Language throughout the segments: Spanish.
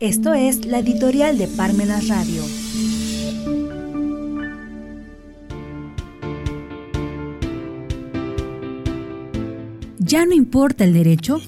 Esto es la editorial de Parmenas Radio. ¿Ya no importa el derecho?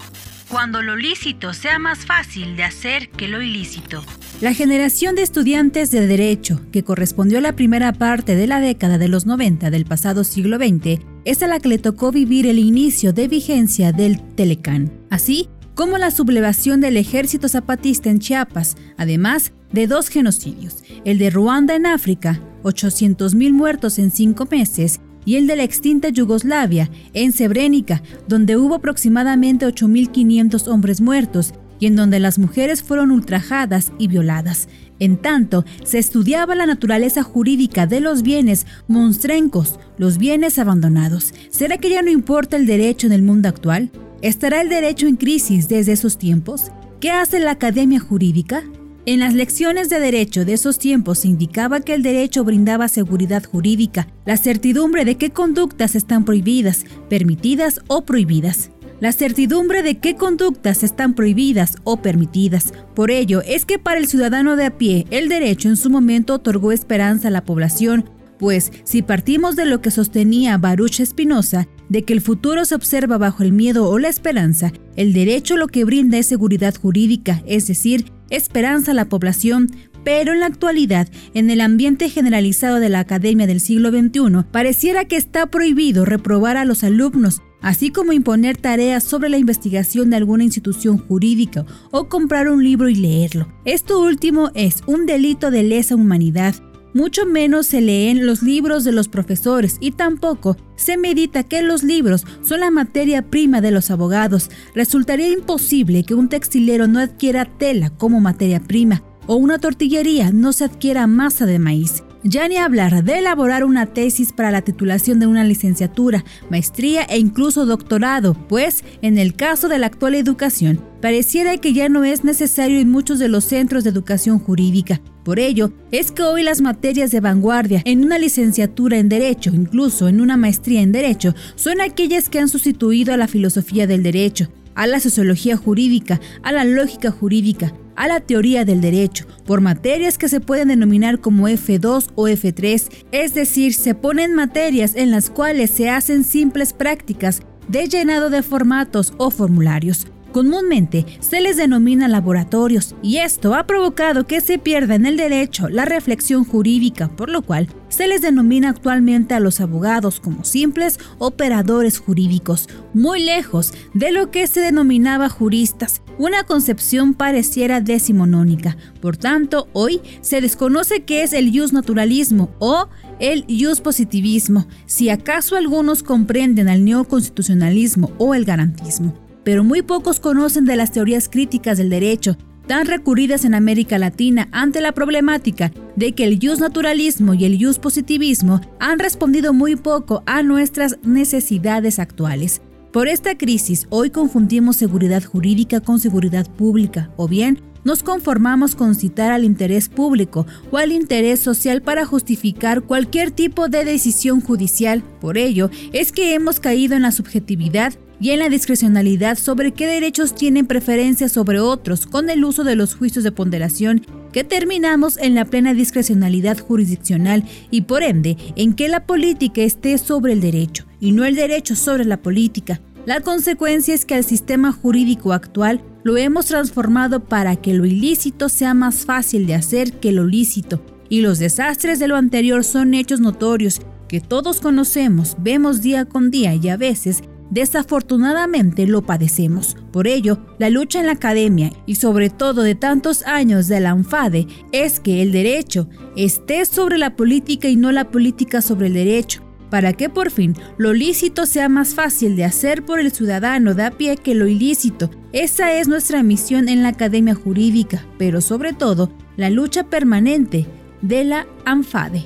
Cuando lo lícito sea más fácil de hacer que lo ilícito. La generación de estudiantes de Derecho, que correspondió a la primera parte de la década de los 90 del pasado siglo XX, es a la que le tocó vivir el inicio de vigencia del Telecán. Así, como la sublevación del ejército zapatista en Chiapas, además de dos genocidios, el de Ruanda en África, 800.000 muertos en cinco meses, y el de la extinta Yugoslavia, en Srebrenica, donde hubo aproximadamente 8.500 hombres muertos y en donde las mujeres fueron ultrajadas y violadas. En tanto, se estudiaba la naturaleza jurídica de los bienes monstrencos, los bienes abandonados. ¿Será que ya no importa el derecho en el mundo actual? ¿Estará el derecho en crisis desde esos tiempos? ¿Qué hace la academia jurídica? En las lecciones de derecho de esos tiempos se indicaba que el derecho brindaba seguridad jurídica, la certidumbre de qué conductas están prohibidas, permitidas o prohibidas. La certidumbre de qué conductas están prohibidas o permitidas. Por ello es que para el ciudadano de a pie el derecho en su momento otorgó esperanza a la población, pues si partimos de lo que sostenía Baruch Espinosa, de que el futuro se observa bajo el miedo o la esperanza, el derecho lo que brinda es seguridad jurídica, es decir, esperanza a la población, pero en la actualidad, en el ambiente generalizado de la academia del siglo XXI, pareciera que está prohibido reprobar a los alumnos, así como imponer tareas sobre la investigación de alguna institución jurídica o comprar un libro y leerlo. Esto último es un delito de lesa humanidad mucho menos se leen los libros de los profesores y tampoco se medita que los libros son la materia prima de los abogados. Resultaría imposible que un textilero no adquiera tela como materia prima o una tortillería no se adquiera masa de maíz. Ya ni hablar de elaborar una tesis para la titulación de una licenciatura, maestría e incluso doctorado, pues, en el caso de la actual educación, pareciera que ya no es necesario en muchos de los centros de educación jurídica. Por ello, es que hoy las materias de vanguardia en una licenciatura en Derecho, incluso en una maestría en Derecho, son aquellas que han sustituido a la filosofía del derecho, a la sociología jurídica, a la lógica jurídica, a la teoría del derecho, por materias que se pueden denominar como F2 o F3, es decir, se ponen materias en las cuales se hacen simples prácticas de llenado de formatos o formularios. Comúnmente se les denomina laboratorios y esto ha provocado que se pierda en el derecho la reflexión jurídica, por lo cual se les denomina actualmente a los abogados como simples operadores jurídicos, muy lejos de lo que se denominaba juristas, una concepción pareciera decimonónica. Por tanto, hoy se desconoce qué es el jus naturalismo o el jus positivismo, si acaso algunos comprenden al neoconstitucionalismo o el garantismo pero muy pocos conocen de las teorías críticas del derecho, tan recurridas en América Latina ante la problemática de que el jus naturalismo y el jus positivismo han respondido muy poco a nuestras necesidades actuales. Por esta crisis, hoy confundimos seguridad jurídica con seguridad pública, o bien nos conformamos con citar al interés público o al interés social para justificar cualquier tipo de decisión judicial. Por ello, es que hemos caído en la subjetividad y en la discrecionalidad sobre qué derechos tienen preferencia sobre otros con el uso de los juicios de ponderación que terminamos en la plena discrecionalidad jurisdiccional y por ende en que la política esté sobre el derecho y no el derecho sobre la política. La consecuencia es que al sistema jurídico actual lo hemos transformado para que lo ilícito sea más fácil de hacer que lo lícito y los desastres de lo anterior son hechos notorios que todos conocemos, vemos día con día y a veces Desafortunadamente lo padecemos. Por ello, la lucha en la academia y sobre todo de tantos años de la ANFADE es que el derecho esté sobre la política y no la política sobre el derecho, para que por fin lo lícito sea más fácil de hacer por el ciudadano de a pie que lo ilícito. Esa es nuestra misión en la academia jurídica, pero sobre todo la lucha permanente de la ANFADE.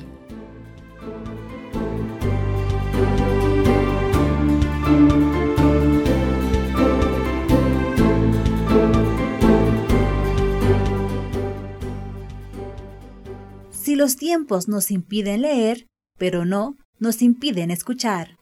Si los tiempos nos impiden leer, pero no nos impiden escuchar.